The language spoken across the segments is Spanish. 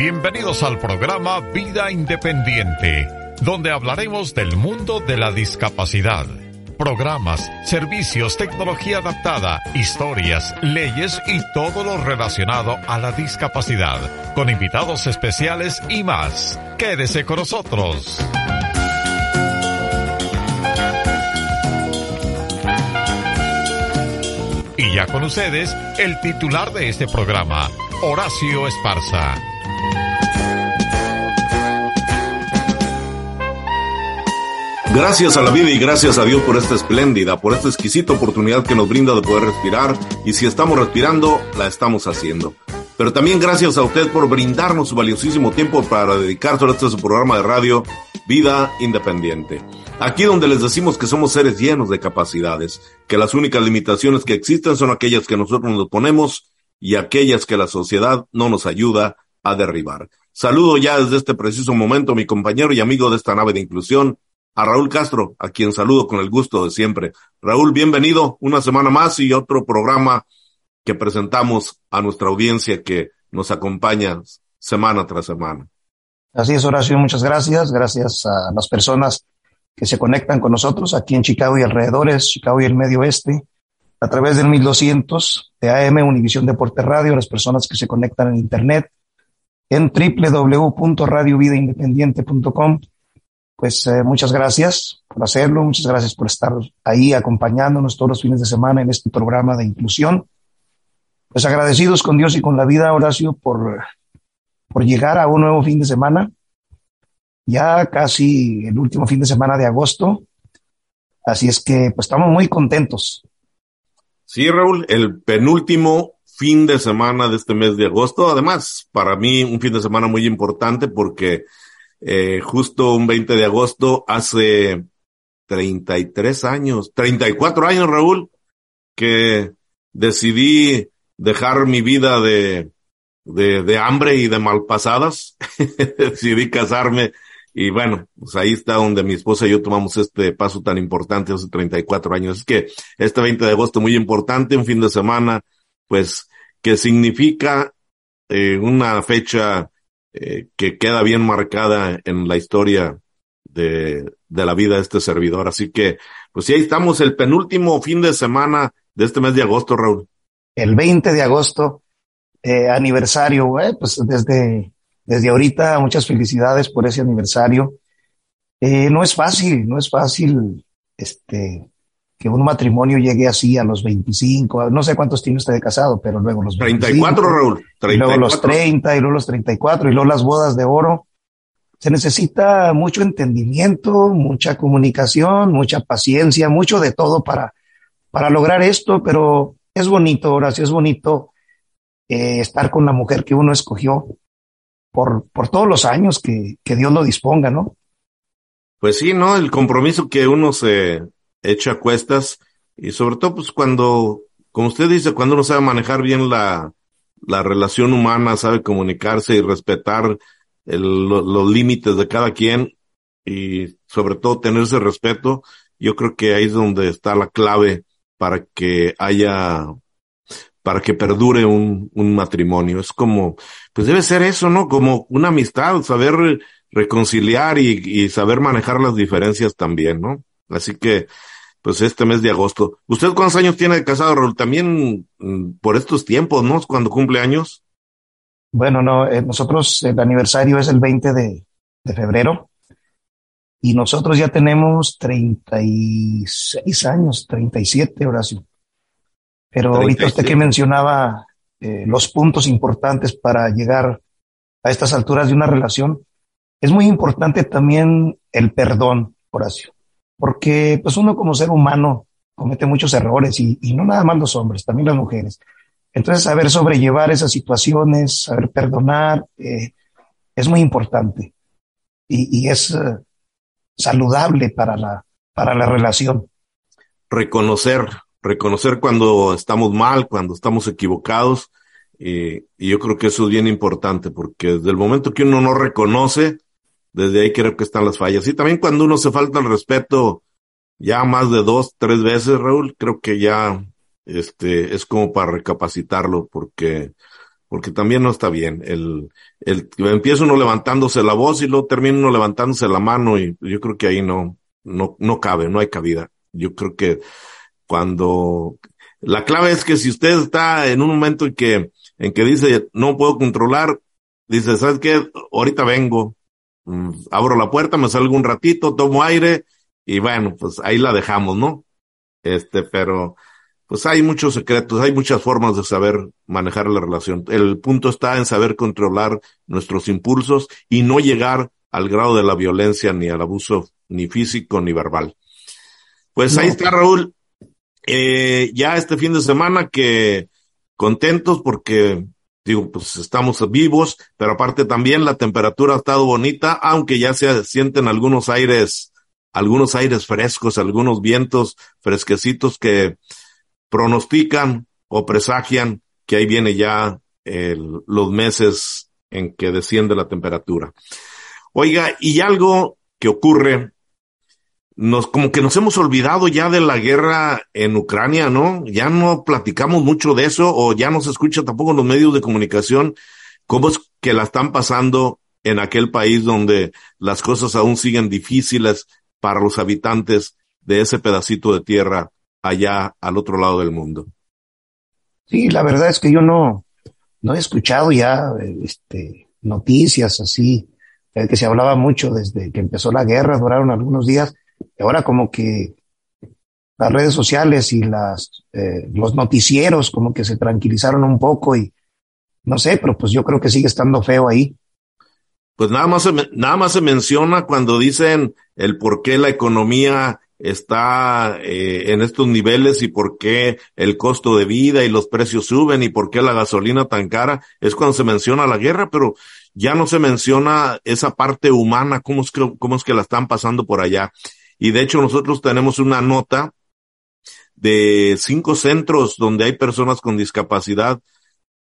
Bienvenidos al programa Vida Independiente, donde hablaremos del mundo de la discapacidad. Programas, servicios, tecnología adaptada, historias, leyes y todo lo relacionado a la discapacidad, con invitados especiales y más. Quédese con nosotros. Y ya con ustedes, el titular de este programa, Horacio Esparza. Gracias a la vida y gracias a Dios por esta espléndida, por esta exquisita oportunidad que nos brinda de poder respirar y si estamos respirando, la estamos haciendo. Pero también gracias a usted por brindarnos su valiosísimo tiempo para dedicarse a este su programa de radio Vida Independiente. Aquí donde les decimos que somos seres llenos de capacidades, que las únicas limitaciones que existen son aquellas que nosotros nos ponemos y aquellas que la sociedad no nos ayuda a derribar. Saludo ya desde este preciso momento a mi compañero y amigo de esta nave de inclusión, a Raúl Castro, a quien saludo con el gusto de siempre. Raúl, bienvenido una semana más y otro programa que presentamos a nuestra audiencia que nos acompaña semana tras semana. Así es, Horacio, muchas gracias. Gracias a las personas que se conectan con nosotros aquí en Chicago y alrededores, Chicago y el medio oeste, a través del 1200 de AM Univisión Deporte Radio, las personas que se conectan en Internet, en www.radiovidaindependiente.com pues eh, muchas gracias por hacerlo, muchas gracias por estar ahí acompañándonos todos los fines de semana en este programa de inclusión. Pues agradecidos con Dios y con la vida, Horacio, por, por llegar a un nuevo fin de semana, ya casi el último fin de semana de agosto. Así es que pues estamos muy contentos. Sí, Raúl, el penúltimo fin de semana de este mes de agosto. Además, para mí un fin de semana muy importante porque eh, justo un 20 de agosto, hace 33 años, 34 años, Raúl, que decidí dejar mi vida de, de, de hambre y de malpasadas. decidí casarme y bueno, pues ahí está donde mi esposa y yo tomamos este paso tan importante hace 34 años. Es que este 20 de agosto muy importante, un fin de semana, pues que significa eh, una fecha eh, que queda bien marcada en la historia de, de la vida de este servidor. Así que, pues sí, ahí estamos, el penúltimo fin de semana de este mes de agosto, Raúl. El 20 de agosto, eh, aniversario, eh, pues desde, desde ahorita muchas felicidades por ese aniversario. No es fácil, no es fácil, este, que un matrimonio llegue así a los 25, no sé cuántos tiene usted de casado, pero luego los 25, 34, Raúl. 34. Y luego los 30, y luego los 34, y luego las bodas de oro. Se necesita mucho entendimiento, mucha comunicación, mucha paciencia, mucho de todo para, para lograr esto, pero es bonito, Horacio, es bonito eh, estar con la mujer que uno escogió por, por todos los años que, que Dios lo disponga, ¿no? Pues sí, ¿no? El compromiso que uno se, hecho a cuestas y sobre todo pues cuando, como usted dice, cuando uno sabe manejar bien la, la relación humana, sabe comunicarse y respetar el, los límites de cada quien y sobre todo tener ese respeto, yo creo que ahí es donde está la clave para que haya, para que perdure un, un matrimonio. Es como, pues debe ser eso, ¿no? Como una amistad, saber reconciliar y, y saber manejar las diferencias también, ¿no? Así que, pues este mes de agosto. ¿Usted cuántos años tiene de casado, Raúl? También mm, por estos tiempos, ¿no? Cuando cumple años. Bueno, no, eh, nosotros el aniversario es el 20 de, de, febrero y nosotros ya tenemos 36 años, 37, Horacio. Pero 37. ahorita usted que mencionaba eh, los puntos importantes para llegar a estas alturas de una relación, es muy importante también el perdón, Horacio porque pues uno como ser humano comete muchos errores y, no nada más los hombres, también las mujeres. Entonces, saber sobrellevar esas situaciones, saber perdonar, eh, es muy importante y, es eh, saludable para la, para la relación. Reconocer, reconocer cuando estamos mal, cuando estamos equivocados, y yo creo que eso es bien importante, porque desde el momento que uno no reconoce, desde ahí creo que están las fallas. Y también cuando uno se falta el respeto ya más de dos, tres veces, Raúl, creo que ya este es como para recapacitarlo, porque, porque también no está bien. El, el, empieza uno levantándose la voz y luego termina uno levantándose la mano y yo creo que ahí no, no, no cabe, no hay cabida. Yo creo que cuando, la clave es que si usted está en un momento en que, en que dice, no puedo controlar, dice, ¿sabes qué? Ahorita vengo, abro la puerta, me salgo un ratito, tomo aire, y bueno, pues ahí la dejamos, ¿no? Este, pero pues hay muchos secretos, hay muchas formas de saber manejar la relación. El punto está en saber controlar nuestros impulsos y no llegar al grado de la violencia ni al abuso ni físico ni verbal. Pues ahí está Raúl. Eh, ya este fin de semana que contentos porque digo, pues estamos vivos, pero aparte también la temperatura ha estado bonita, aunque ya se sienten algunos aires algunos aires frescos, algunos vientos fresquecitos que pronostican o presagian que ahí viene ya los meses en que desciende la temperatura. Oiga, y algo que ocurre, nos, como que nos hemos olvidado ya de la guerra en Ucrania, ¿no? Ya no platicamos mucho de eso o ya no se escucha tampoco en los medios de comunicación cómo es que la están pasando en aquel país donde las cosas aún siguen difíciles para los habitantes de ese pedacito de tierra allá al otro lado del mundo. Sí, la verdad es que yo no, no he escuchado ya este, noticias así, que se hablaba mucho desde que empezó la guerra, duraron algunos días, ahora como que las redes sociales y las, eh, los noticieros como que se tranquilizaron un poco y no sé, pero pues yo creo que sigue estando feo ahí pues nada más se, nada más se menciona cuando dicen el por qué la economía está eh, en estos niveles y por qué el costo de vida y los precios suben y por qué la gasolina tan cara, es cuando se menciona la guerra, pero ya no se menciona esa parte humana, cómo es cómo es que la están pasando por allá. Y de hecho nosotros tenemos una nota de cinco centros donde hay personas con discapacidad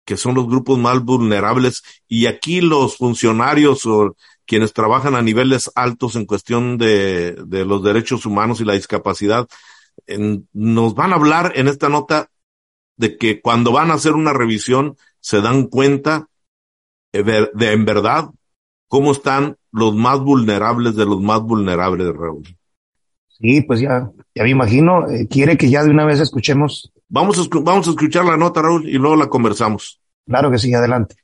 que son los grupos más vulnerables y aquí los funcionarios o quienes trabajan a niveles altos en cuestión de, de los derechos humanos y la discapacidad, nos van a hablar en esta nota de que cuando van a hacer una revisión se dan cuenta de, en verdad cómo están los más vulnerables de los más vulnerables, Raúl. Sí, pues ya, ya me imagino. Eh, quiere que ya de una vez escuchemos Vamos a, vamos a escuchar la nota, Raúl, y luego la conversamos. Claro que sí, adelante.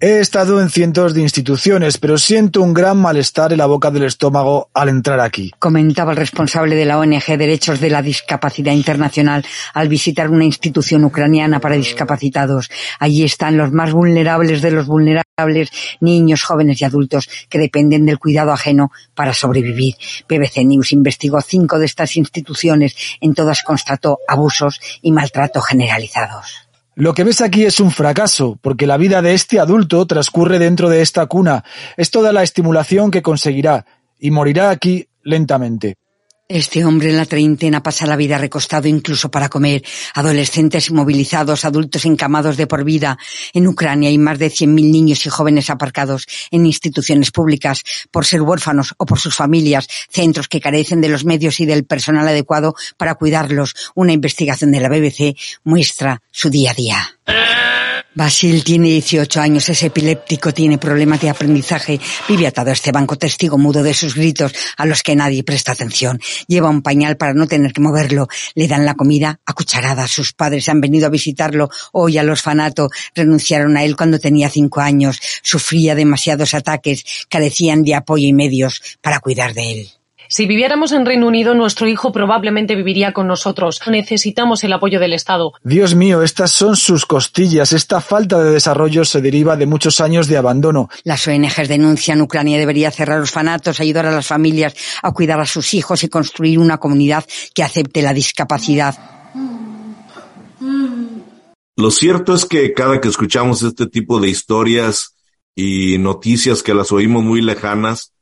He estado en cientos de instituciones, pero siento un gran malestar en la boca del estómago al entrar aquí. Comentaba el responsable de la ONG Derechos de la Discapacidad Internacional al visitar una institución ucraniana para discapacitados. Allí están los más vulnerables de los vulnerables, niños, jóvenes y adultos que dependen del cuidado ajeno para sobrevivir. BBC News investigó cinco de estas instituciones. En todas constató abusos y maltrato generalizados. Lo que ves aquí es un fracaso, porque la vida de este adulto transcurre dentro de esta cuna. Es toda la estimulación que conseguirá, y morirá aquí lentamente. Este hombre en la treintena pasa la vida recostado incluso para comer. Adolescentes inmovilizados, adultos encamados de por vida. En Ucrania hay más de 100.000 niños y jóvenes aparcados en instituciones públicas por ser huérfanos o por sus familias, centros que carecen de los medios y del personal adecuado para cuidarlos. Una investigación de la BBC muestra su día a día. Basil tiene 18 años, es epiléptico, tiene problemas de aprendizaje, vive atado a este banco testigo mudo de sus gritos a los que nadie presta atención. Lleva un pañal para no tener que moverlo, le dan la comida a cucharadas. Sus padres han venido a visitarlo hoy al orfanato, renunciaron a él cuando tenía cinco años, sufría demasiados ataques, carecían de apoyo y medios para cuidar de él. Si viviéramos en Reino Unido, nuestro hijo probablemente viviría con nosotros. Necesitamos el apoyo del Estado. Dios mío, estas son sus costillas. Esta falta de desarrollo se deriva de muchos años de abandono. Las ONGs denuncian Ucrania debería cerrar los fanatos, ayudar a las familias a cuidar a sus hijos y construir una comunidad que acepte la discapacidad. Lo cierto es que cada que escuchamos este tipo de historias y noticias que las oímos muy lejanas,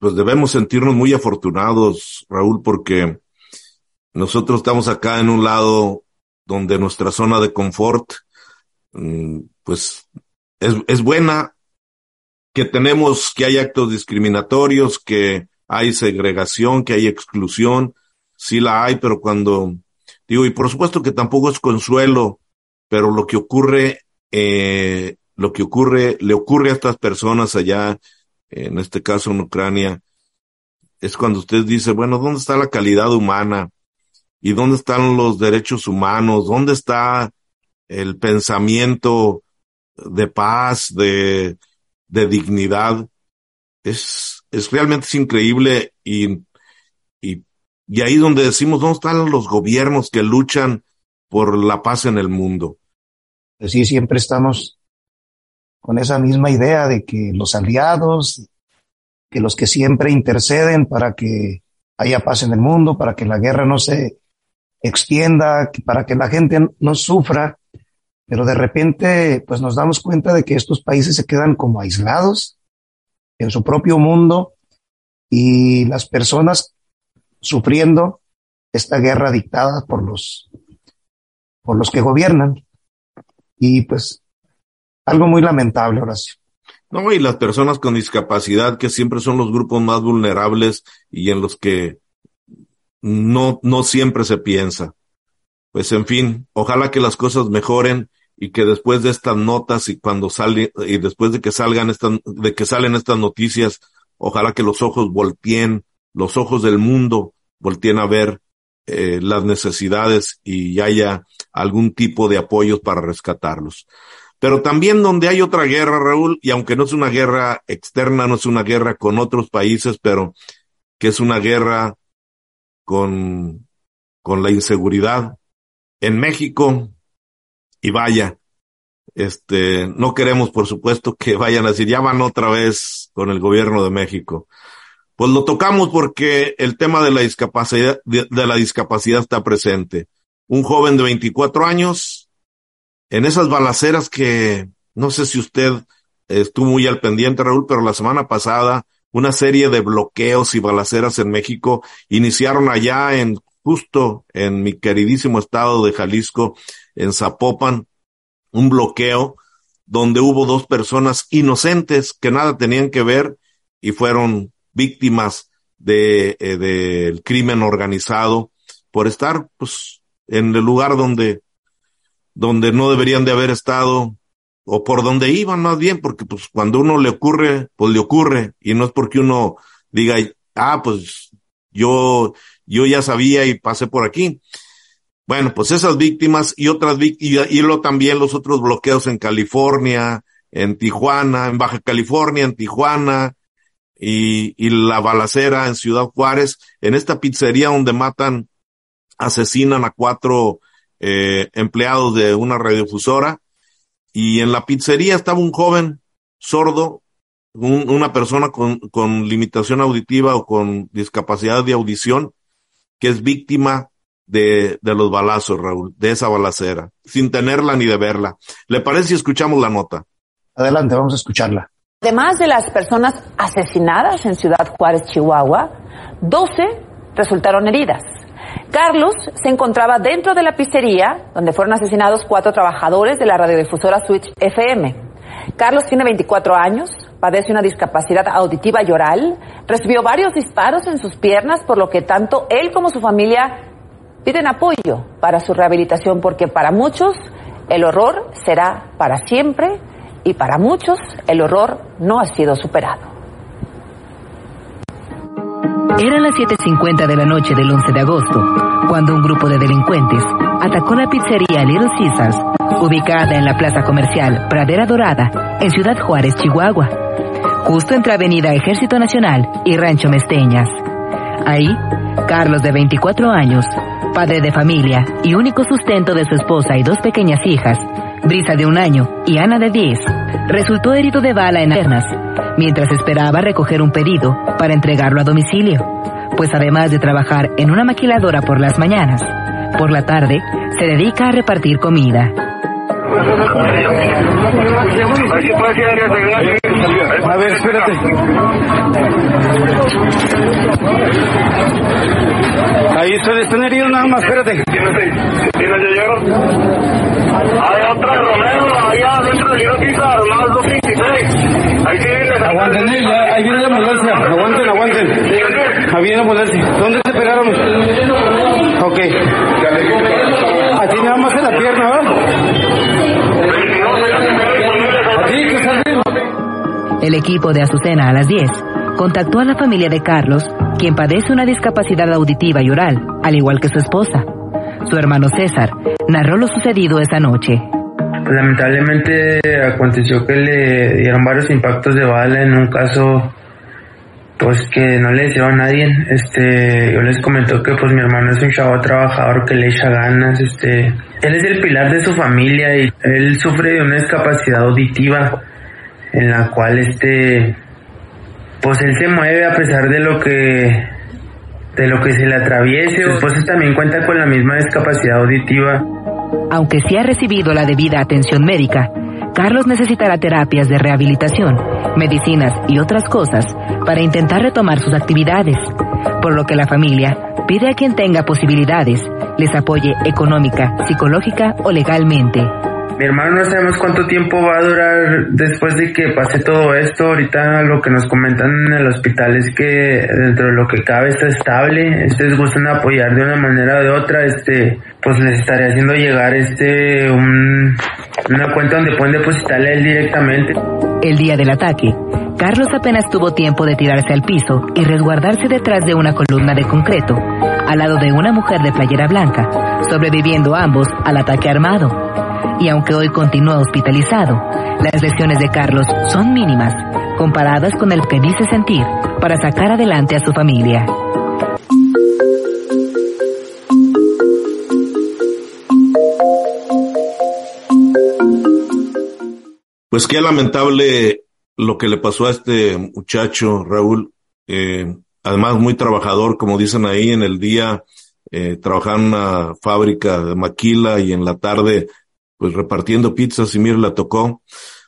pues debemos sentirnos muy afortunados, Raúl, porque nosotros estamos acá en un lado donde nuestra zona de confort, mm, pues es, es buena, que tenemos, que hay actos discriminatorios, que hay segregación, que hay exclusión, sí la hay, pero cuando digo, y por supuesto que tampoco es consuelo pero lo que ocurre, eh, lo que ocurre, le ocurre a estas personas allá, en este caso en Ucrania, es cuando usted dice, bueno, ¿dónde está la calidad humana? ¿Y dónde están los derechos humanos? ¿Dónde está el pensamiento de paz, de, de dignidad? Es, es realmente es increíble y, y, y ahí donde decimos, ¿dónde están los gobiernos que luchan por la paz en el mundo? sí, siempre estamos con esa misma idea de que los aliados, que los que siempre interceden para que haya paz en el mundo, para que la guerra no se extienda, para que la gente no sufra, pero de repente pues nos damos cuenta de que estos países se quedan como aislados en su propio mundo y las personas sufriendo esta guerra dictada por los por los que gobiernan. Y pues algo muy lamentable, Horacio. No, y las personas con discapacidad, que siempre son los grupos más vulnerables y en los que no, no siempre se piensa. Pues en fin, ojalá que las cosas mejoren y que después de estas notas y cuando sale, y después de que salgan estas, de que salen estas noticias, ojalá que los ojos volteen, los ojos del mundo volteen a ver eh, las necesidades y haya algún tipo de apoyos para rescatarlos. Pero también donde hay otra guerra, Raúl, y aunque no es una guerra externa, no es una guerra con otros países, pero que es una guerra con, con la inseguridad en México, y vaya, este, no queremos, por supuesto, que vayan a decir, ya van otra vez con el gobierno de México. Pues lo tocamos porque el tema de la discapacidad, de, la discapacidad está presente. Un joven de 24 años, en esas balaceras que, no sé si usted estuvo muy al pendiente, Raúl, pero la semana pasada una serie de bloqueos y balaceras en México iniciaron allá en, justo en mi queridísimo estado de Jalisco, en Zapopan, un bloqueo donde hubo dos personas inocentes que nada tenían que ver y fueron víctimas de, eh, del crimen organizado por estar pues en el lugar donde donde no deberían de haber estado o por donde iban más bien porque pues cuando uno le ocurre pues le ocurre y no es porque uno diga ah pues yo yo ya sabía y pasé por aquí bueno pues esas víctimas y otras víctimas y, lo también los otros bloqueos en California en Tijuana en Baja California en Tijuana y, y la balacera en Ciudad Juárez, en esta pizzería donde matan, asesinan a cuatro eh, empleados de una radiodifusora, y en la pizzería estaba un joven sordo, un, una persona con, con limitación auditiva o con discapacidad de audición, que es víctima de, de los balazos, Raúl, de esa balacera, sin tenerla ni de verla. ¿Le parece si escuchamos la nota? Adelante, vamos a escucharla. Además de las personas asesinadas en Ciudad Juárez, Chihuahua, 12 resultaron heridas. Carlos se encontraba dentro de la pizzería donde fueron asesinados cuatro trabajadores de la radiodifusora Switch FM. Carlos tiene 24 años, padece una discapacidad auditiva y oral, recibió varios disparos en sus piernas, por lo que tanto él como su familia piden apoyo para su rehabilitación, porque para muchos el horror será para siempre y para muchos el horror no ha sido superado. Eran las 7.50 de la noche del 11 de agosto, cuando un grupo de delincuentes atacó la pizzería Little Caesars, ubicada en la plaza comercial Pradera Dorada, en Ciudad Juárez, Chihuahua, justo entre Avenida Ejército Nacional y Rancho Mesteñas. Ahí, Carlos, de 24 años, padre de familia y único sustento de su esposa y dos pequeñas hijas, Brisa de un año y Ana de 10, resultó herido de bala en las piernas, mientras esperaba recoger un pedido para entregarlo a domicilio, pues además de trabajar en una maquiladora por las mañanas, por la tarde se dedica a repartir comida. A ver, espérate. Ahí están, están heridos nada más, espérate. ¿Quiénes? Hay otra Romero, allá dentro de Yoquita, más 226. Ahí Aguanten, eh, ya, ahí viene la ambulancia. Aguanten, aguanten. Ahí viene la ambulancia. ¿Dónde se pegaron? Ok. Así nada más en la pierna, ¿verdad? El equipo de Azucena a las 10 contactó a la familia de Carlos, quien padece una discapacidad auditiva y oral, al igual que su esposa. Su hermano César narró lo sucedido esa noche. Lamentablemente aconteció que le dieron varios impactos de bala en un caso pues que no le deseo a nadie. Este, yo les comento que pues mi hermano es un chavo trabajador que le echa ganas, este, él es el pilar de su familia y él sufre de una discapacidad auditiva en la cual este pues él se mueve a pesar de lo que de lo que se le atraviese. Su esposa también cuenta con la misma discapacidad auditiva. Aunque sí ha recibido la debida atención médica, Carlos necesitará terapias de rehabilitación, medicinas y otras cosas para intentar retomar sus actividades, por lo que la familia pide a quien tenga posibilidades les apoye económica, psicológica o legalmente. Mi hermano no sabemos cuánto tiempo va a durar después de que pase todo esto. Ahorita lo que nos comentan en el hospital es que dentro de lo que cabe está estable. Ustedes gustan apoyar de una manera o de otra, este, pues les estaré haciendo llegar este un, una cuenta donde pueden depositarle él directamente. El día del ataque, Carlos apenas tuvo tiempo de tirarse al piso y resguardarse detrás de una columna de concreto, al lado de una mujer de playera blanca, sobreviviendo ambos al ataque armado. Y aunque hoy continúa hospitalizado, las lesiones de Carlos son mínimas, comparadas con el que dice sentir para sacar adelante a su familia. Pues qué lamentable lo que le pasó a este muchacho, Raúl. Eh, además, muy trabajador, como dicen ahí, en el día eh, trabajaba en una fábrica de maquila y en la tarde, pues repartiendo pizzas y mire, la tocó.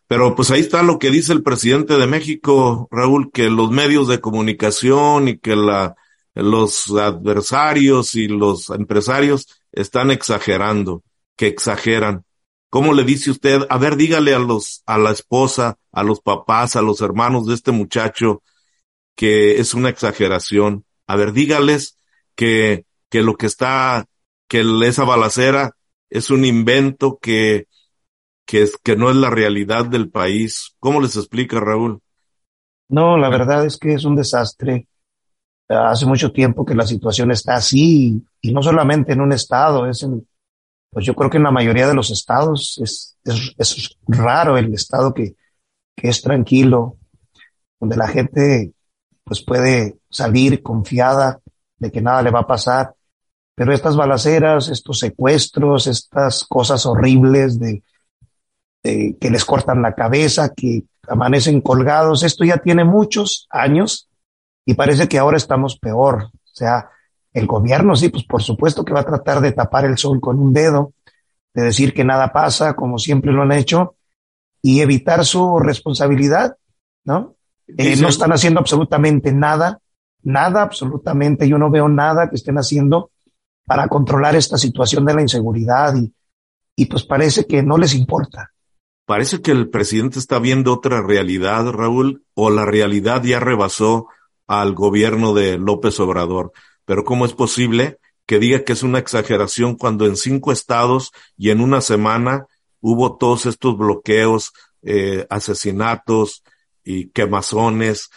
Pero pues ahí está lo que dice el presidente de México, Raúl, que los medios de comunicación y que la, los adversarios y los empresarios están exagerando, que exageran. ¿Cómo le dice usted? A ver, dígale a los, a la esposa, a los papás, a los hermanos de este muchacho que es una exageración. A ver, dígales que, que lo que está, que esa balacera es un invento que, que es, que no es la realidad del país. ¿Cómo les explica, Raúl? No, la verdad es que es un desastre. Hace mucho tiempo que la situación está así y no solamente en un estado, es en, pues yo creo que en la mayoría de los estados es, es, raro el estado que, que es tranquilo, donde la gente pues puede salir confiada de que nada le va a pasar. Pero estas balaceras, estos secuestros, estas cosas horribles de, de, que les cortan la cabeza, que amanecen colgados, esto ya tiene muchos años y parece que ahora estamos peor. O sea, el gobierno sí, pues por supuesto que va a tratar de tapar el sol con un dedo, de decir que nada pasa, como siempre lo han hecho, y evitar su responsabilidad, ¿no? Eh, no están haciendo absolutamente nada, nada, absolutamente. Yo no veo nada que estén haciendo para controlar esta situación de la inseguridad y, y pues parece que no les importa. Parece que el presidente está viendo otra realidad, Raúl, o la realidad ya rebasó al gobierno de López Obrador. Pero ¿cómo es posible que diga que es una exageración cuando en cinco estados y en una semana hubo todos estos bloqueos, eh, asesinatos y quemazones?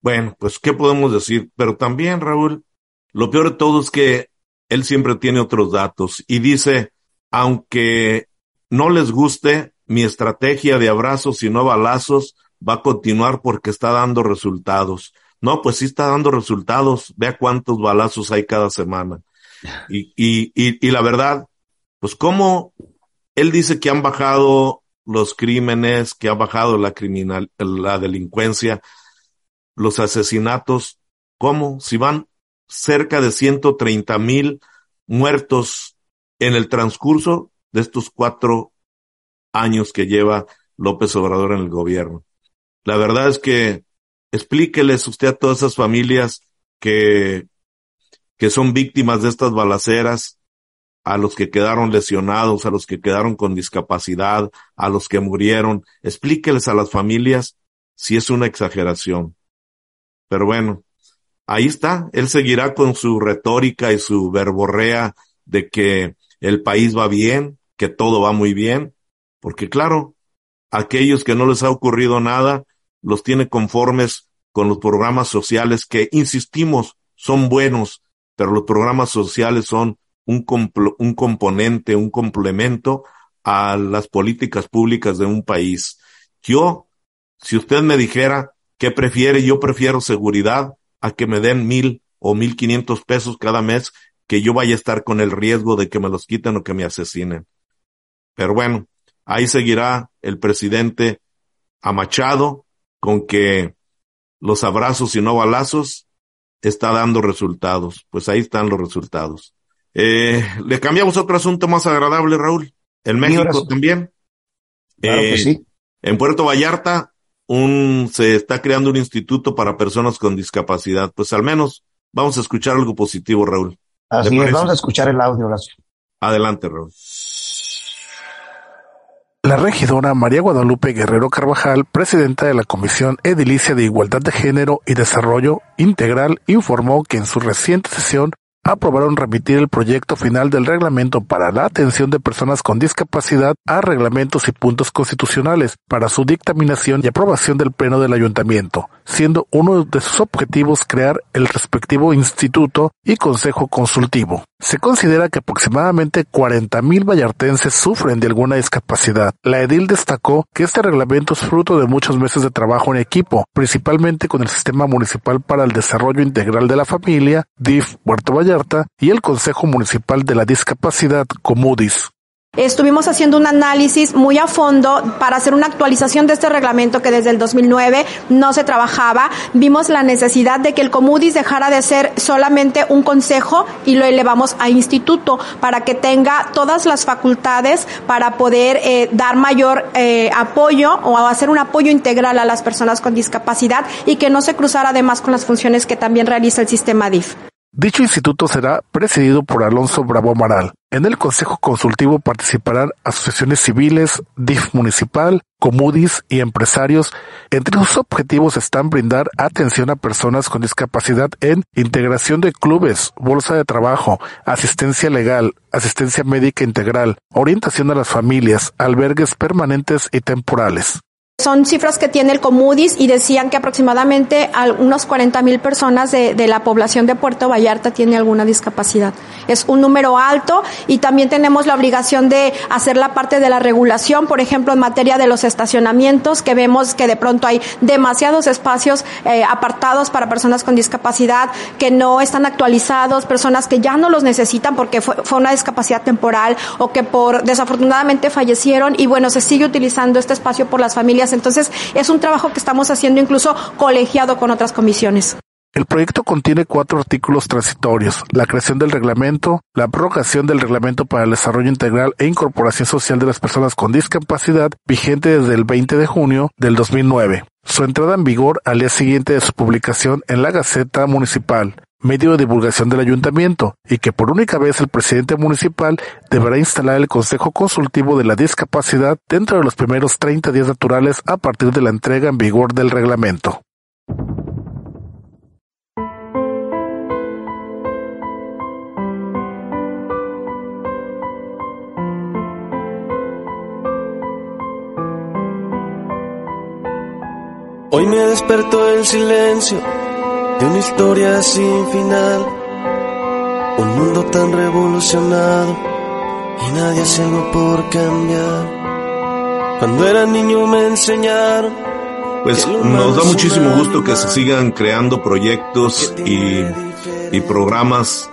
Bueno, pues ¿qué podemos decir? Pero también, Raúl, lo peor de todo es que él siempre tiene otros datos y dice, aunque no les guste, mi estrategia de abrazos y no balazos va a continuar porque está dando resultados. No, pues sí está dando resultados. Vea cuántos balazos hay cada semana. Y, y, y, y la verdad, pues cómo él dice que han bajado los crímenes, que ha bajado la criminal, la delincuencia, los asesinatos. ¿Cómo? Si van cerca de 130 mil muertos en el transcurso de estos cuatro años que lleva López Obrador en el gobierno. La verdad es que explíqueles usted a todas esas familias que, que son víctimas de estas balaceras, a los que quedaron lesionados, a los que quedaron con discapacidad, a los que murieron. Explíqueles a las familias si es una exageración. Pero bueno, ahí está. Él seguirá con su retórica y su verborrea de que el país va bien, que todo va muy bien, porque claro, aquellos que no les ha ocurrido nada, los tiene conformes con los programas sociales que, insistimos, son buenos, pero los programas sociales son un, un componente, un complemento a las políticas públicas de un país. Yo, si usted me dijera qué prefiere, yo prefiero seguridad a que me den mil o mil quinientos pesos cada mes, que yo vaya a estar con el riesgo de que me los quiten o que me asesinen. Pero bueno, ahí seguirá el presidente amachado con que los abrazos y no balazos está dando resultados. Pues ahí están los resultados. Eh, le cambiamos otro asunto más agradable, Raúl. En México también. Claro que Eh, sí. En Puerto Vallarta un, se está creando un instituto para personas con discapacidad. Pues al menos vamos a escuchar algo positivo, Raúl. Así ¿Le es, vamos a escuchar el audio, Horacio. Adelante, Raúl. La regidora María Guadalupe Guerrero Carvajal, presidenta de la Comisión Edilicia de Igualdad de Género y Desarrollo Integral, informó que en su reciente sesión aprobaron remitir el proyecto final del reglamento para la atención de personas con discapacidad a reglamentos y puntos constitucionales para su dictaminación y aprobación del Pleno del Ayuntamiento, siendo uno de sus objetivos crear el respectivo instituto y consejo consultivo. Se considera que aproximadamente 40.000 vallartenses sufren de alguna discapacidad. La edil destacó que este reglamento es fruto de muchos meses de trabajo en equipo, principalmente con el Sistema Municipal para el Desarrollo Integral de la Familia, DIF Puerto Vallarta, y el Consejo Municipal de la Discapacidad, Comudis. Estuvimos haciendo un análisis muy a fondo para hacer una actualización de este reglamento que desde el 2009 no se trabajaba. Vimos la necesidad de que el Comudis dejara de ser solamente un consejo y lo elevamos a instituto para que tenga todas las facultades para poder eh, dar mayor eh, apoyo o hacer un apoyo integral a las personas con discapacidad y que no se cruzara además con las funciones que también realiza el sistema DIF. Dicho instituto será presidido por Alonso Bravo Amaral. En el Consejo Consultivo participarán asociaciones civiles, DIF municipal, comudis y empresarios. Entre sus objetivos están brindar atención a personas con discapacidad en integración de clubes, bolsa de trabajo, asistencia legal, asistencia médica integral, orientación a las familias, albergues permanentes y temporales. Son cifras que tiene el Comudis y decían que aproximadamente unos 40 mil personas de, la población de Puerto Vallarta tiene alguna discapacidad. Es un número alto y también tenemos la obligación de hacer la parte de la regulación, por ejemplo, en materia de los estacionamientos, que vemos que de pronto hay demasiados espacios eh, apartados para personas con discapacidad que no están actualizados, personas que ya no los necesitan porque fue una discapacidad temporal o que por desafortunadamente fallecieron y bueno, se sigue utilizando este espacio por las familias entonces, es un trabajo que estamos haciendo incluso colegiado con otras comisiones. El proyecto contiene cuatro artículos transitorios, la creación del reglamento, la prorrogación del reglamento para el desarrollo integral e incorporación social de las personas con discapacidad, vigente desde el 20 de junio del 2009. Su entrada en vigor al día siguiente de su publicación en la Gaceta Municipal, medio de divulgación del ayuntamiento, y que por única vez el presidente municipal deberá instalar el Consejo Consultivo de la Discapacidad dentro de los primeros 30 días naturales a partir de la entrega en vigor del reglamento. Hoy me despertó el silencio de una historia sin final. Un mundo tan revolucionado y nadie hace algo por cambiar. Cuando era niño me enseñaron Pues nos da muchísimo gusto que se sigan creando proyectos y, y programas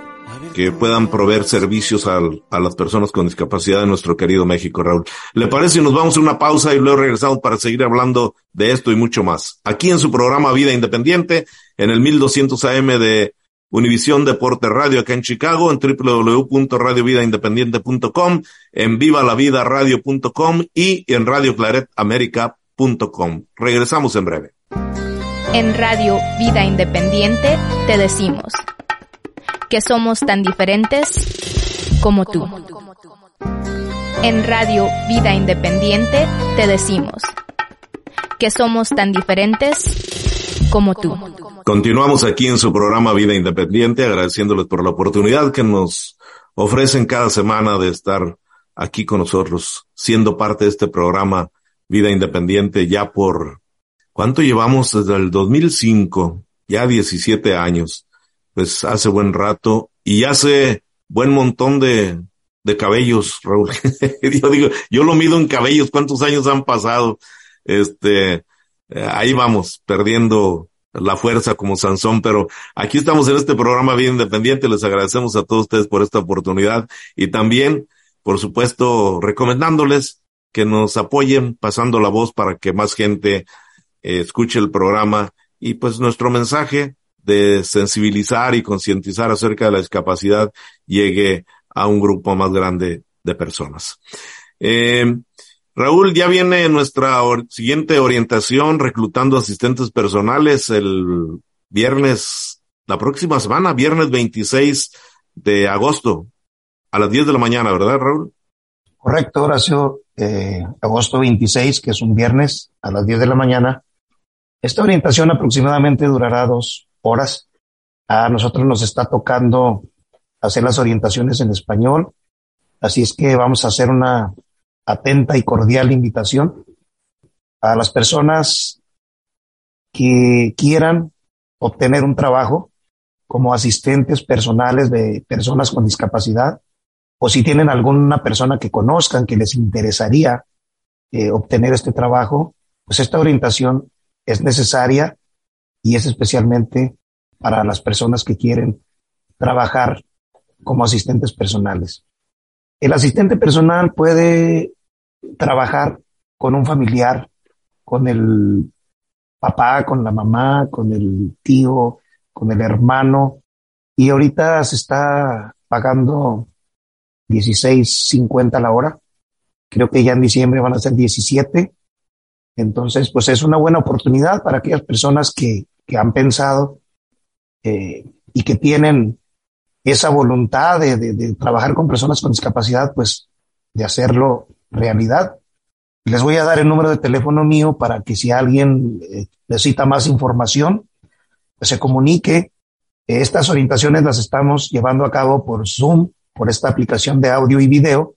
que puedan proveer servicios al, a las personas con discapacidad de nuestro querido México, Raúl. ¿Le parece si nos vamos a una pausa y luego regresamos para seguir hablando de esto y mucho más? Aquí en su programa Vida Independiente, en el 1200 AM de Univisión Deporte Radio acá en Chicago, en www.radiovidaindependiente.com, en vivalavida.radio.com y en radioclaretamerica.com. Regresamos en breve. En Radio Vida Independiente te decimos que somos tan diferentes como tú. En Radio Vida Independiente te decimos que somos tan diferentes como tú. Continuamos aquí en su programa Vida Independiente, agradeciéndoles por la oportunidad que nos ofrecen cada semana de estar aquí con nosotros, siendo parte de este programa Vida Independiente ya por, ¿cuánto llevamos desde el 2005? Ya 17 años pues hace buen rato y hace buen montón de, de cabellos, Raúl. yo digo, yo lo mido en cabellos, ¿cuántos años han pasado? Este, eh, ahí vamos, perdiendo la fuerza como Sansón, pero aquí estamos en este programa bien independiente. Les agradecemos a todos ustedes por esta oportunidad y también, por supuesto, recomendándoles que nos apoyen pasando la voz para que más gente eh, escuche el programa y pues nuestro mensaje de sensibilizar y concientizar acerca de la discapacidad llegue a un grupo más grande de personas. Eh, Raúl, ya viene nuestra siguiente orientación reclutando asistentes personales el viernes, la próxima semana, viernes 26 de agosto, a las 10 de la mañana, ¿verdad, Raúl? Correcto, Horacio. Eh, agosto 26, que es un viernes, a las 10 de la mañana. Esta orientación aproximadamente durará dos horas. A nosotros nos está tocando hacer las orientaciones en español, así es que vamos a hacer una atenta y cordial invitación a las personas que quieran obtener un trabajo como asistentes personales de personas con discapacidad o si tienen alguna persona que conozcan que les interesaría eh, obtener este trabajo, pues esta orientación es necesaria y es especialmente para las personas que quieren trabajar como asistentes personales. El asistente personal puede trabajar con un familiar, con el papá, con la mamá, con el tío, con el hermano, y ahorita se está pagando 16.50 la hora. Creo que ya en diciembre van a ser 17. Entonces, pues es una buena oportunidad para aquellas personas que, que han pensado eh, y que tienen esa voluntad de, de, trabajar con personas con discapacidad, pues de hacerlo realidad. Les voy a dar el número de teléfono mío para que si alguien eh, necesita más información, pues se comunique. Estas orientaciones las estamos llevando a cabo por Zoom, por esta aplicación de audio y video.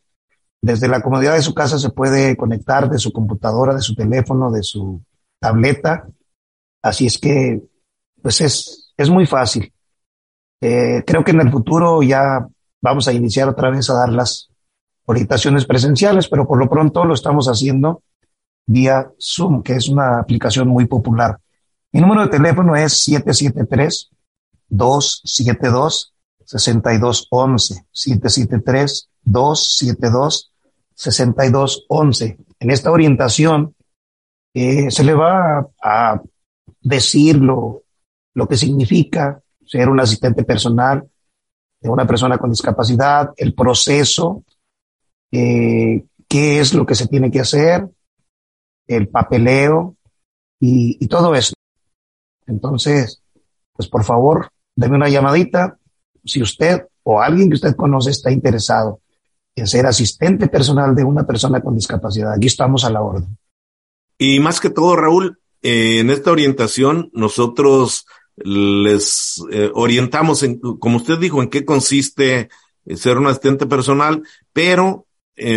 Desde la comodidad de su casa se puede conectar de su computadora, de su teléfono, de su tableta. Así es que, pues es, es muy fácil. Eh, creo que en el futuro ya vamos a iniciar otra vez a dar las orientaciones presenciales, pero por lo pronto lo estamos haciendo vía Zoom, que es una aplicación muy popular. Mi número de teléfono es 773 272 6211 773 272 6211. En esta orientación eh, se le va a, lo, lo que significa ser un asistente personal de una persona con discapacidad, el proceso, eh, qué es lo que se tiene que hacer, el papeleo y, todo eso. Entonces, pues por favor, denme una llamadita si usted o alguien que usted conoce está interesado en ser asistente personal de una persona con discapacidad. Aquí estamos a la orden. Y más que todo, Raúl, eh, en esta orientación nosotros les eh, orientamos en, como usted dijo, en qué consiste eh, ser un asistente personal, pero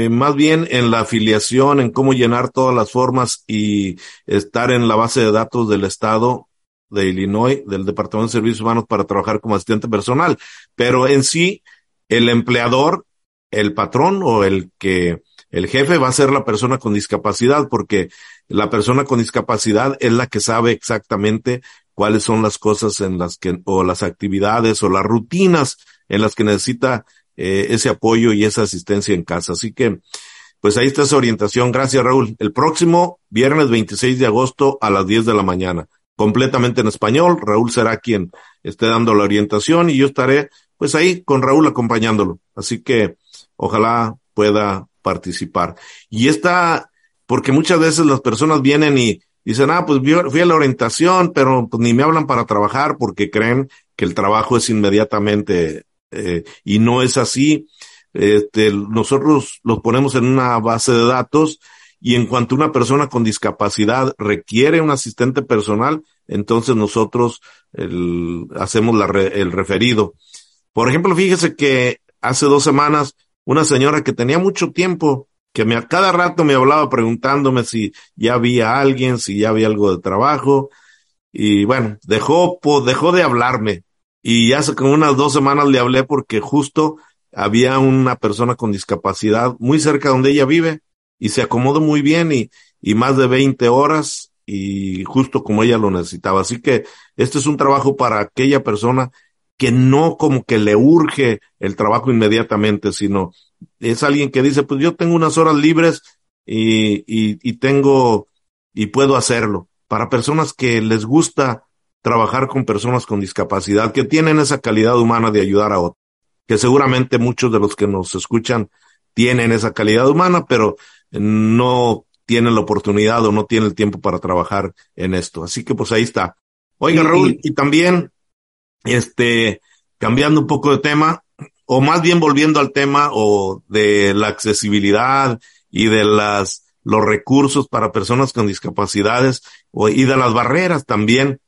más bien en la afiliación, en cómo llenar todas las formas y estar en la base de datos del Estado de Illinois, del Departamento de Servicios Humanos para trabajar como asistente personal. Pero en sí, el empleador, el patrón o el que el jefe va a ser la persona con discapacidad porque la persona con discapacidad es la que sabe exactamente cuáles son las cosas en las que, o las actividades o las rutinas en las que necesita eh, ese apoyo y esa asistencia en casa. Así que, pues ahí está esa orientación. Gracias, Raúl. El próximo viernes 26 de agosto a las 10 de la mañana, completamente en español. Raúl será quien esté dando la orientación y yo estaré, pues ahí con Raúl acompañándolo. Así que ojalá pueda participar. Y esta, porque muchas veces las personas vienen y dicen, ah, pues fui a la orientación, pero pues ni me hablan para trabajar porque creen que el trabajo es inmediatamente eh, y no es así. Este, nosotros los ponemos en una base de datos y en cuanto una persona con discapacidad requiere un asistente personal, entonces nosotros hacemos la el referido. Por ejemplo, fíjese que hace dos semanas una señora que tenía mucho tiempo, que me, a cada rato me hablaba preguntándome si ya había alguien, si ya había algo de trabajo, y bueno, dejó, dejó de hablarme. Y hace como unas dos semanas le hablé porque justo había una persona con discapacidad muy cerca donde ella vive y se acomodó muy bien y, y más de 20 horas y justo como ella lo necesitaba. Así que este es un trabajo para aquella persona que no como que le urge el trabajo inmediatamente, sino es alguien que dice, pues yo tengo unas horas libres y, y, y tengo y puedo hacerlo. Para personas que les gusta trabajar con personas con discapacidad, que tienen esa calidad humana de ayudar a otros, que seguramente muchos de los que nos escuchan tienen esa calidad humana, pero no tienen la oportunidad o no tienen el tiempo para trabajar en esto. Así que pues ahí está. Oiga, Raúl, y también este, cambiando un poco de tema, o más bien volviendo al tema o de la accesibilidad y de las, los recursos para personas con discapacidades o, y de las barreras también.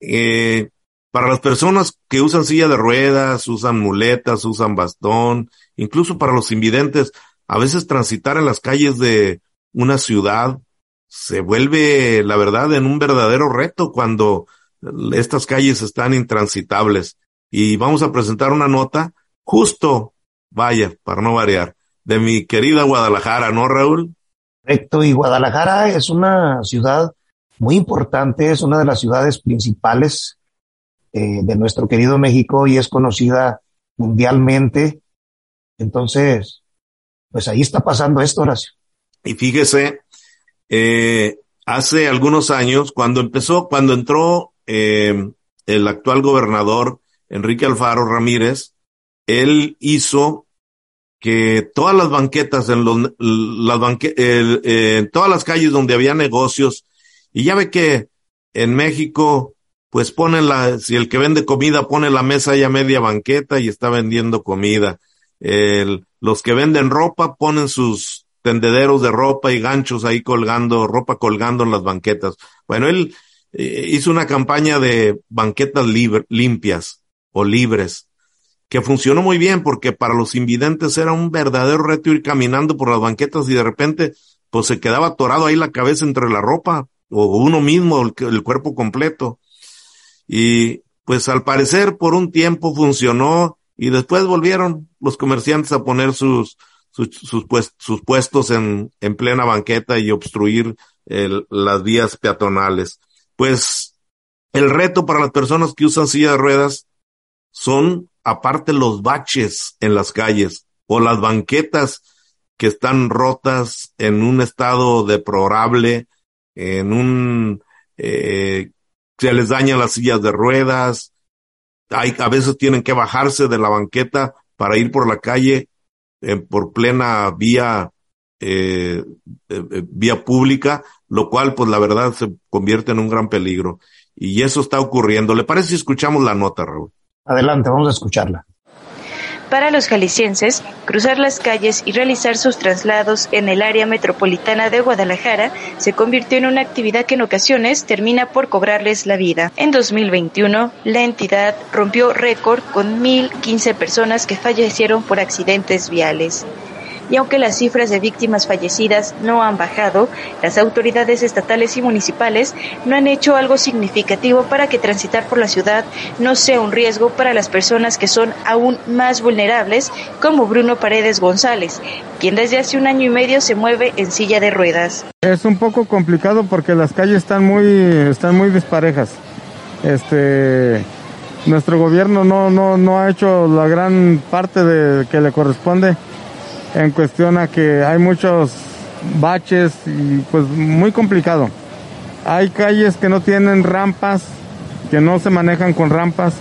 Eh, para las personas que usan silla de ruedas, usan muletas, usan bastón, incluso para los invidentes, a veces transitar en las calles de una ciudad se vuelve, la verdad, en un verdadero reto cuando estas calles están intransitables. Y vamos a presentar una nota justo, vaya, para no variar, de mi querida Guadalajara, ¿no, Raúl? Correcto, y Guadalajara es una ciudad muy importante, es una de las ciudades principales eh, de nuestro querido México y es conocida mundialmente. Entonces, pues ahí está pasando esto, Horacio. Y fíjese, eh, hace algunos años, cuando empezó, cuando entró eh, el actual gobernador Enrique Alfaro Ramírez, él hizo que todas las banquetas en los, eh, todas las calles donde había negocios, y ya ve que en México, pues ponen la, si el que vende comida pone la mesa ya media banqueta y está vendiendo comida. Los que venden ropa ponen sus tendederos de ropa y ganchos ahí colgando, ropa colgando en las banquetas. Bueno, él eh, hizo una campaña de banquetas limpias o libres, que funcionó muy bien porque para los invidentes era un verdadero reto ir caminando por las banquetas y de repente pues se quedaba atorado ahí la cabeza entre la ropa o uno mismo, el, cuerpo completo. Y pues al parecer por un tiempo funcionó y después volvieron los comerciantes a poner sus, sus, sus, pues, sus puestos en, en plena banqueta y obstruir las vías peatonales pues el reto para las personas que usan silla de ruedas son aparte los baches en las calles o las banquetas que están rotas en un estado deplorable, en un eh, se les dañan las sillas de ruedas, hay, a veces tienen que bajarse de la banqueta para ir por la calle eh, por plena vía eh, eh, vía pública, lo cual pues la verdad se convierte en un gran peligro. Y eso está ocurriendo. ¿Le parece si escuchamos la nota, Raúl? Adelante, vamos a escucharla. Para los jaliscienses, cruzar las calles y realizar sus traslados en el área metropolitana de Guadalajara se convirtió en una actividad que en ocasiones termina por cobrarles la vida. En 2021, la entidad rompió récord con 1.015 personas que fallecieron por accidentes viales. Y aunque las cifras de víctimas fallecidas no han bajado, las autoridades estatales y municipales no han hecho algo significativo para que transitar por la ciudad no sea un riesgo para las personas que son aún más vulnerables, como Bruno Paredes González, quien desde hace un año y medio se mueve en silla de ruedas. Es un poco complicado porque las calles están muy, están muy disparejas. Este, nuestro gobierno no, no, no ha hecho la gran parte de que le corresponde en cuestión a que hay muchos baches y pues muy complicado. Hay calles que no tienen rampas, que no se manejan con rampas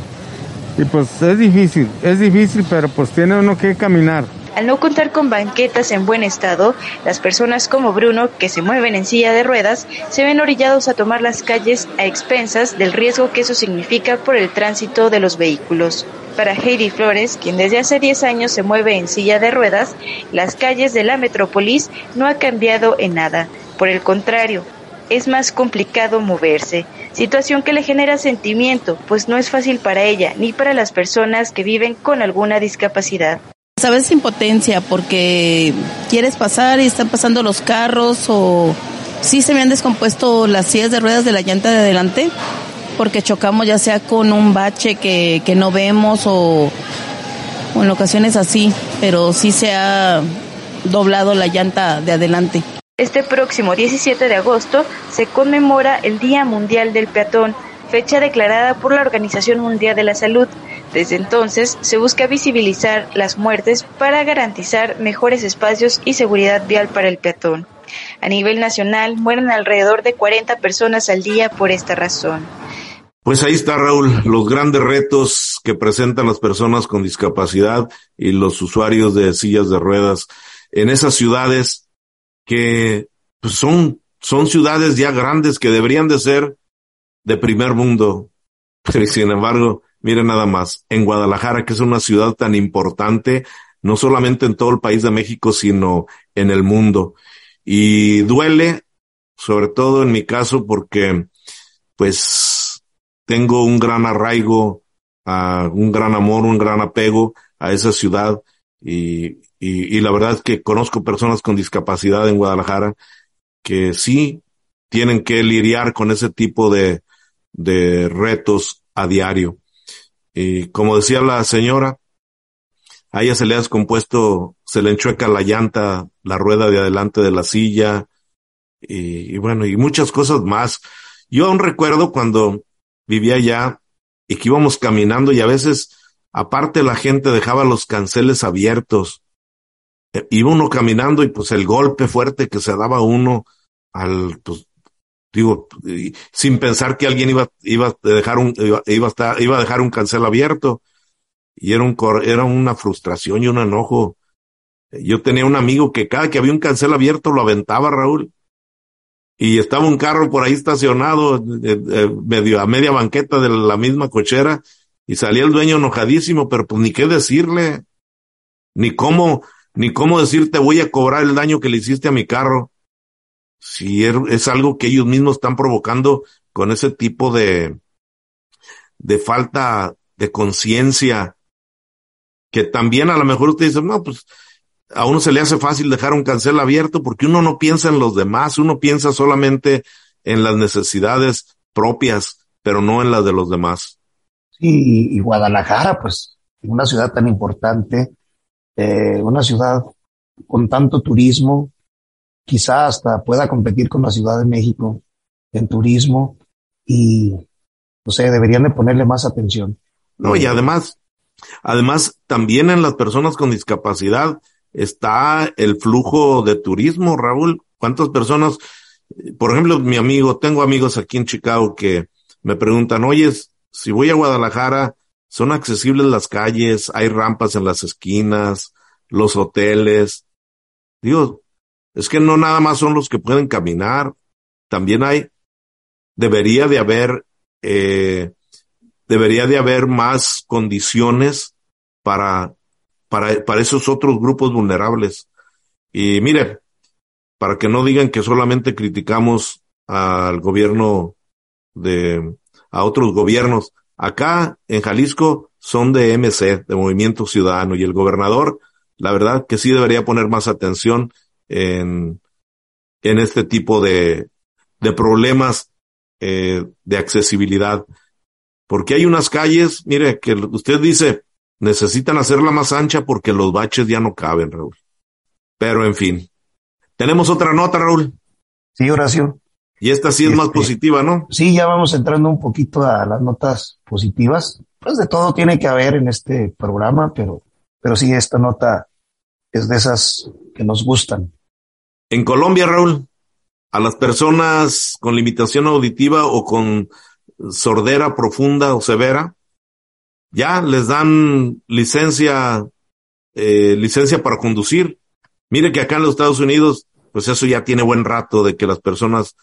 y pues es difícil, es difícil, pero pues tiene uno que caminar. Al no contar con banquetas en buen estado, las personas como Bruno, que se mueven en silla de ruedas, se ven orillados a tomar las calles a expensas del riesgo que eso significa por el tránsito de los vehículos. Para Heidi Flores, quien desde hace 10 años se mueve en silla de ruedas, las calles de la metrópolis no ha cambiado en nada. Por el contrario, es más complicado moverse, situación que le genera sentimiento, pues no es fácil para ella ni para las personas que viven con alguna discapacidad. Sabes impotencia porque quieres pasar y están pasando los carros o sí se me han descompuesto las sillas de ruedas de la llanta de adelante porque chocamos ya sea con un bache que, no vemos o, o en ocasiones así, pero sí se ha doblado la llanta de adelante. Este próximo 17 de agosto se conmemora el Día Mundial del Peatón, fecha declarada por la Organización Mundial de la Salud. Desde entonces se busca visibilizar las muertes para garantizar mejores espacios y seguridad vial para el peatón. A nivel nacional mueren alrededor de 40 personas al día por esta razón. Pues ahí está, Raúl, los grandes retos que presentan las personas con discapacidad y los usuarios de sillas de ruedas en esas ciudades que pues, son, son ciudades ya grandes que deberían de ser de primer mundo. Pero sin embargo, miren nada más, en Guadalajara, que es una ciudad tan importante, no solamente en todo el país de México, sino en el mundo. Y duele, sobre todo en mi caso, porque pues tengo un gran arraigo, un gran amor, un gran apego a esa ciudad y, y, y la verdad es que conozco personas con discapacidad en Guadalajara que sí tienen que lidiar con ese tipo de, de retos a diario. Y como decía la señora, a ella se le ha descompuesto, se le enchueca la llanta, la rueda de adelante de la silla, y, y, bueno, y muchas cosas más. Yo aún recuerdo cuando vivía allá y que íbamos caminando y a veces, aparte la gente dejaba los canceles abiertos. Iba uno caminando y pues el golpe fuerte que se daba uno al, pues, digo, sin pensar que alguien iba, iba a dejar un, iba, iba, a estar, iba a dejar un cancel abierto. Y era un, era una frustración y un enojo. Yo tenía un amigo que cada que había un cancel abierto lo aventaba, Raúl. Y estaba un carro por ahí estacionado, eh, eh, medio, a media banqueta de la misma cochera, y salía el dueño enojadísimo, pero pues ni qué decirle, ni cómo, ni cómo decirte voy a cobrar el daño que le hiciste a mi carro si es algo que ellos mismos están provocando con ese tipo de, de falta de conciencia, que también a lo mejor usted dice, no, pues a uno se le hace fácil dejar un cancel abierto porque uno no piensa en los demás, uno piensa solamente en las necesidades propias, pero no en las de los demás. Y, Guadalajara, pues, una ciudad tan importante, eh, una ciudad con tanto turismo, quizá hasta pueda competir con la Ciudad de México en turismo y, no sé, deberían de ponerle más atención. No, y además, además, también en las personas con discapacidad está el flujo de turismo, Raúl. ¿Cuántas personas, por ejemplo, mi amigo, tengo amigos aquí en Chicago que me preguntan, oye, si voy a Guadalajara, son accesibles las calles, hay rampas en las esquinas, los hoteles. Digo, es que no nada más son los que pueden caminar, también hay, debería de haber, eh, debería de haber más condiciones para, para, para esos otros grupos vulnerables. Y mire, para que no digan que solamente criticamos al gobierno de, a otros gobiernos, acá en Jalisco son de MC, de Movimiento Ciudadano, y el gobernador la verdad que sí debería poner más atención en, en este tipo de, de problemas eh, de accesibilidad. Porque hay unas calles, mire, que usted dice, necesitan hacerla más ancha porque los baches ya no caben, Raúl. Pero en fin. Tenemos otra nota, Raúl. Sí, Horacio. Y esta sí es más Este, positiva, ¿no? Sí, ya vamos entrando un poquito a las notas positivas. Pues de todo tiene que haber en este programa, pero, pero sí, esta nota es de esas que nos gustan. En Colombia, Raúl, a las personas con limitación auditiva o con sordera profunda o severa, ya les dan licencia, eh, licencia para conducir. Mire que acá en los Estados Unidos, pues eso ya tiene buen rato de que las personas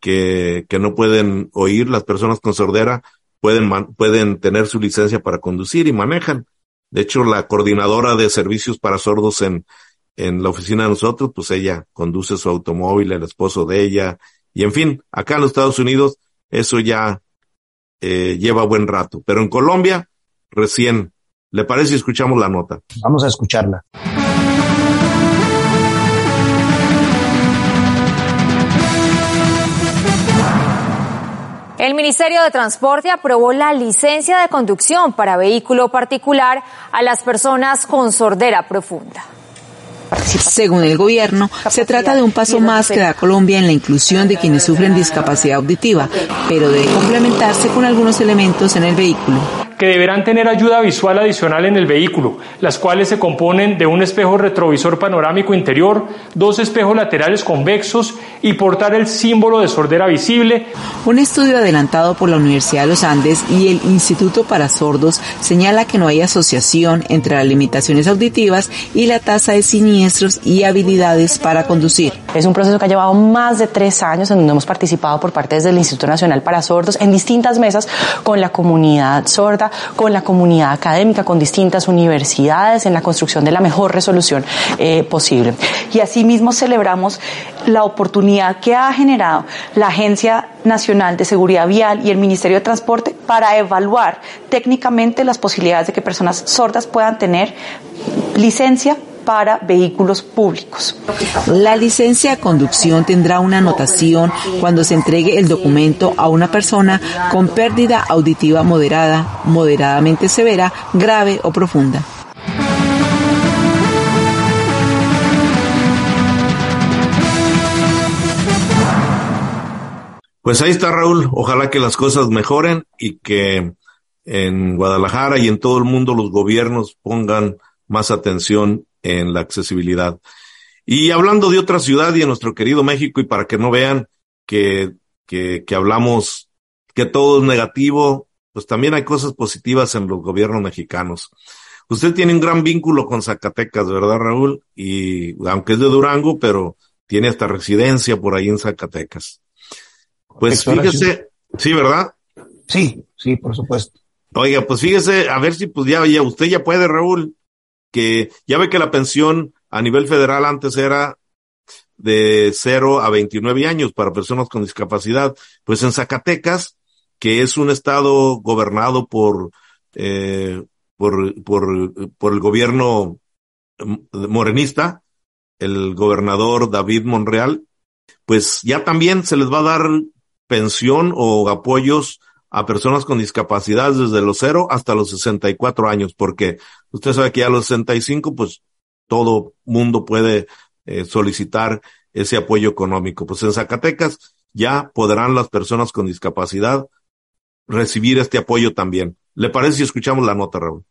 que, que no pueden oír, las personas con sordera, pueden, pueden tener su licencia para conducir y manejan. De hecho, la coordinadora de servicios para sordos en, en la oficina de nosotros, pues ella conduce su automóvil, el esposo de ella, y en fin, acá en los Estados Unidos eso ya eh, lleva buen rato, pero en Colombia recién. ¿Le parece si escuchamos la nota? Vamos a escucharla. El Ministerio de Transporte aprobó la licencia de conducción para vehículo particular a las personas con sordera profunda. Según el gobierno, se trata de un paso más que da Colombia en la inclusión de quienes sufren discapacidad auditiva, pero debe complementarse con algunos elementos en el vehículo. Que deberán tener ayuda visual adicional en el vehículo, las cuales se componen de un espejo retrovisor panorámico interior, dos espejos laterales convexos y portar el símbolo de sordera visible. Un estudio adelantado por la Universidad de los Andes y el Instituto para Sordos señala que no hay asociación entre las limitaciones auditivas y la tasa de siniestros y habilidades para conducir. Es un proceso que ha llevado más de tres años en donde hemos participado por parte del Instituto Nacional para Sordos en distintas mesas con la comunidad sorda, con la comunidad académica, con distintas universidades en la construcción de la mejor resolución eh, posible. Y asimismo celebramos la oportunidad que ha generado la Agencia Nacional de Seguridad Vial y el Ministerio de Transporte para evaluar técnicamente las posibilidades de que personas sordas puedan tener licencia para vehículos públicos. La licencia de conducción tendrá una anotación cuando se entregue el documento a una persona con pérdida auditiva moderada, moderadamente severa, grave o profunda. Pues ahí está Raúl, ojalá que las cosas mejoren y que en Guadalajara y en todo el mundo los gobiernos pongan más atención en la accesibilidad. Y hablando de otra ciudad y en nuestro querido México, y para que no vean que, que, que hablamos que todo es negativo, pues también hay cosas positivas en los gobiernos mexicanos. Usted tiene un gran vínculo con Zacatecas, ¿verdad, Raúl? Y aunque es de Durango, pero tiene hasta residencia por ahí en Zacatecas. Pues fíjese, sí, ¿verdad? Sí, sí, por supuesto. Oiga, pues fíjese, a ver si pues ya, ya usted ya puede, Raúl, que ya ve que la pensión a nivel federal antes era de 0 a 29 años para personas con discapacidad. Pues en Zacatecas, que es un estado gobernado por, eh, por, por, por el gobierno morenista, el gobernador David Monreal, pues ya también se les va a dar pensión o apoyos a personas con discapacidad desde los 0 hasta los 64 años, porque usted sabe que ya a los 65, pues todo mundo puede eh, solicitar ese apoyo económico. Pues en Zacatecas ya podrán las personas con discapacidad recibir este apoyo también. ¿Le parece si escuchamos la nota, Raúl?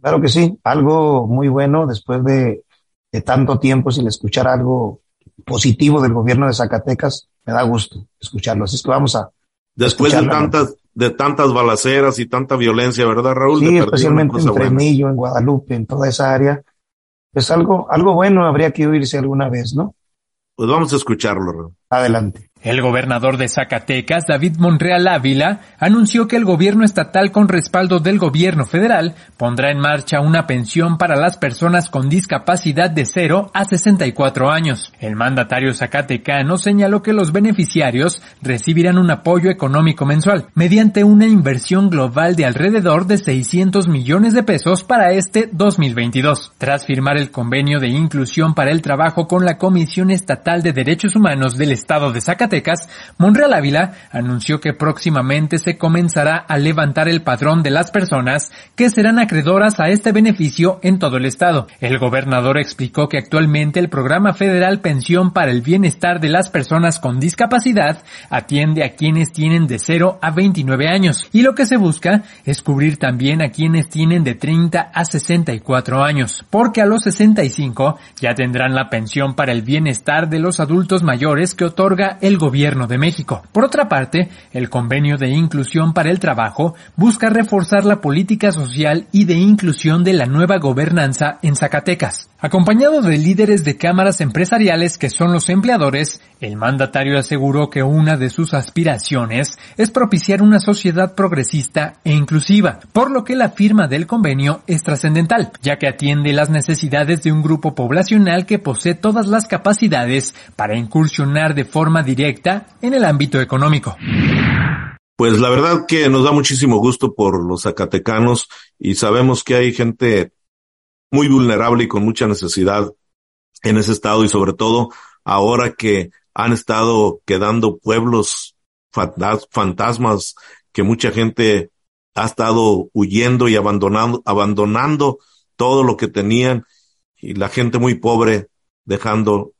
Claro que sí, algo muy bueno después de, de tanto tiempo sin escuchar algo positivo del gobierno de Zacatecas, me da gusto escucharlo. Así es que vamos a. Después de tantas, de tantas balaceras y tanta violencia, ¿verdad, Raúl? Sí, especialmente en. Tremillo, en Guadalupe, en toda esa área. Pues algo, algo bueno habría que oírse alguna vez, ¿no? Pues vamos a escucharlo, Raúl. Adelante. El gobernador de Zacatecas, David Monreal Ávila, anunció que el gobierno estatal con respaldo del gobierno federal pondrá en marcha una pensión para las personas con discapacidad de 0 a 64 años. El mandatario zacatecano señaló que los beneficiarios recibirán un apoyo económico mensual mediante una inversión global de alrededor de 600 millones de pesos para este 2022. Tras firmar el convenio de inclusión para el trabajo con la Comisión Estatal de Derechos Humanos del Estado de Zacatecas, Monreal Ávila anunció que próximamente se comenzará a levantar el padrón de las personas que serán acreedoras a este beneficio en todo el estado. El gobernador explicó que actualmente el programa federal Pensión para el Bienestar de las Personas con Discapacidad atiende a quienes tienen de 0 a 29 años y lo que se busca es cubrir también a quienes tienen de 30 a 64 años, porque a los 65 ya tendrán la pensión para el bienestar de los adultos mayores que otorga el Gobierno de México. Por otra parte, el Convenio de Inclusión para el Trabajo busca reforzar la política social y de inclusión de la nueva gobernanza en Zacatecas. Acompañado de líderes de cámaras empresariales que son los empleadores, el mandatario aseguró que una de sus aspiraciones es propiciar una sociedad progresista e inclusiva, por lo que la firma del convenio es trascendental, ya que atiende las necesidades de un grupo poblacional que posee todas las capacidades para incursionar de forma directa en el ámbito económico. Pues la verdad que nos da muchísimo gusto por los zacatecanos y sabemos que hay gente muy vulnerable y con mucha necesidad en ese estado y sobre todo ahora que han estado quedando pueblos fantasmas que mucha gente ha estado huyendo y abandonando, abandonando todo lo que tenían y la gente muy pobre dejando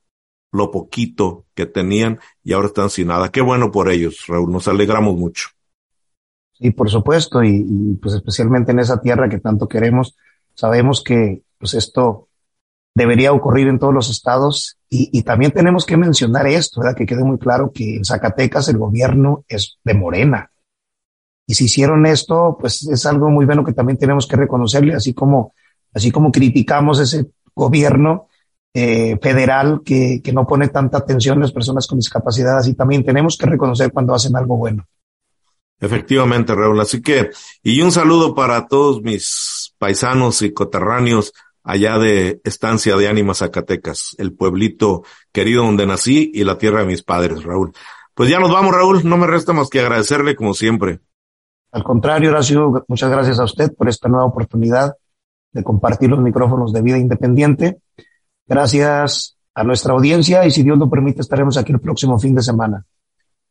lo poquito que tenían y ahora están sin nada. Qué bueno por ellos, Raúl, nos alegramos mucho. Y por supuesto, y, y pues especialmente en esa tierra que tanto queremos, sabemos que pues esto debería ocurrir en todos los estados y, y, también tenemos que mencionar esto, ¿verdad? que quede muy claro que en Zacatecas el gobierno es de Morena. Y si hicieron esto, pues es algo muy bueno que también tenemos que reconocerle, así como, así como criticamos ese gobierno eh, federal que, que no pone tanta atención a las personas con discapacidad, así también tenemos que reconocer cuando hacen algo bueno. Efectivamente, Raúl. Así que, y un saludo para todos mis paisanos y coterráneos allá de Estancia de Ánimas, Zacatecas, el pueblito querido donde nací y la tierra de mis padres, Raúl. Pues ya nos vamos, Raúl. No me resta más que agradecerle como siempre. Al contrario, Horacio, muchas gracias a usted por esta nueva oportunidad de compartir los micrófonos de vida independiente. Gracias a nuestra audiencia y si Dios lo permite estaremos aquí el próximo fin de semana.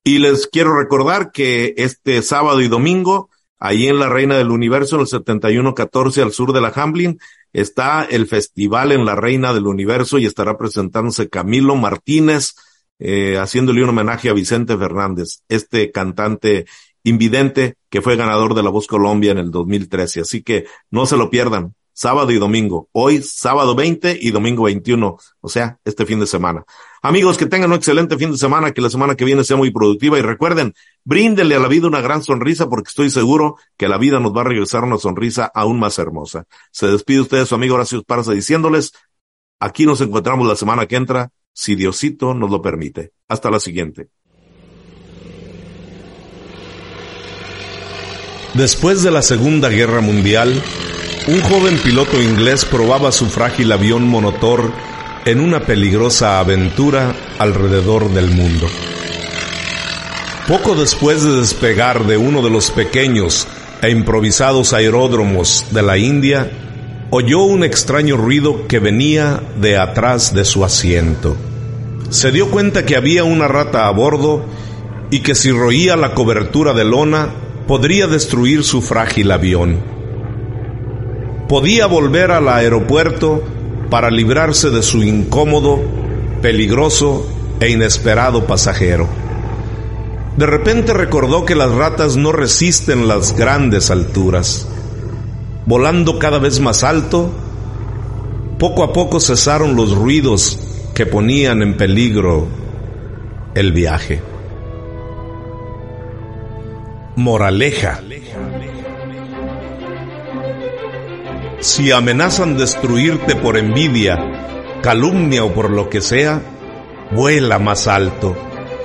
Y les quiero recordar que este sábado y domingo, ahí en la Reina del Universo, en el 7114 al sur de la Hamlin, está el festival en la Reina del Universo y estará presentándose Camilo Martínez, eh, haciéndole un homenaje a Vicente Fernández, este cantante invidente que fue ganador de La Voz Colombia en el 2013. Así que no se lo pierdan sábado y domingo. Hoy, sábado 20 y domingo 21, o sea, este fin de semana. Amigos, que tengan un excelente fin de semana, que la semana que viene sea muy productiva y recuerden, bríndenle a la vida una gran sonrisa porque estoy seguro que la vida nos va a regresar una sonrisa aún más hermosa. Se despide usted su amigo Horacio Esparza diciéndoles, aquí nos encontramos la semana que entra, si Diosito nos lo permite. Hasta la siguiente. Después de la Segunda Guerra Mundial, un joven piloto inglés probaba su frágil avión monotor en una peligrosa aventura alrededor del mundo. Poco después de despegar de uno de los pequeños e improvisados aeródromos de la India, oyó un extraño ruido que venía de atrás de su asiento. Se dio cuenta que había una rata a bordo y que si roía la cobertura de lona podría destruir su frágil avión podía volver al aeropuerto para librarse de su incómodo, peligroso e inesperado pasajero. De repente recordó que las ratas no resisten las grandes alturas. Volando cada vez más alto, poco a poco cesaron los ruidos que ponían en peligro el viaje. Moraleja. Si amenazan destruirte por envidia, calumnia o por lo que sea, vuela más alto.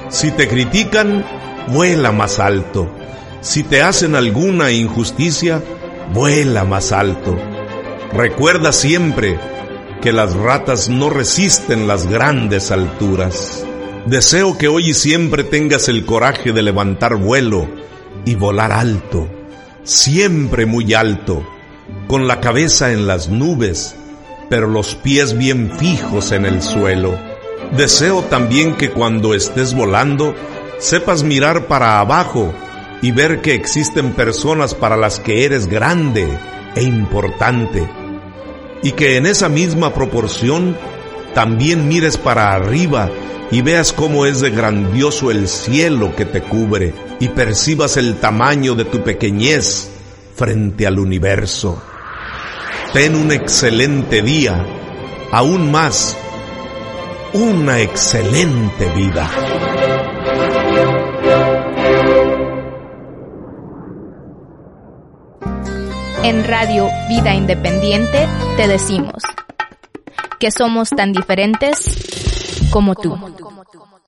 Si te critican, vuela más alto. Si te hacen alguna injusticia, vuela más alto. Recuerda siempre que las ratas no resisten las grandes alturas. Deseo que hoy y siempre tengas el coraje de levantar vuelo y volar alto, siempre muy alto, con la cabeza en las nubes, pero los pies bien fijos en el suelo. Deseo también que cuando estés volando, sepas mirar para abajo y ver que existen personas para las que eres grande e importante. Y que en esa misma proporción también mires para arriba y veas cómo es de grandioso el cielo que te cubre y percibas el tamaño de tu pequeñez frente al universo. Ten un excelente día, aún más, una excelente vida. En Radio Vida Independiente te decimos que somos tan diferentes como tú.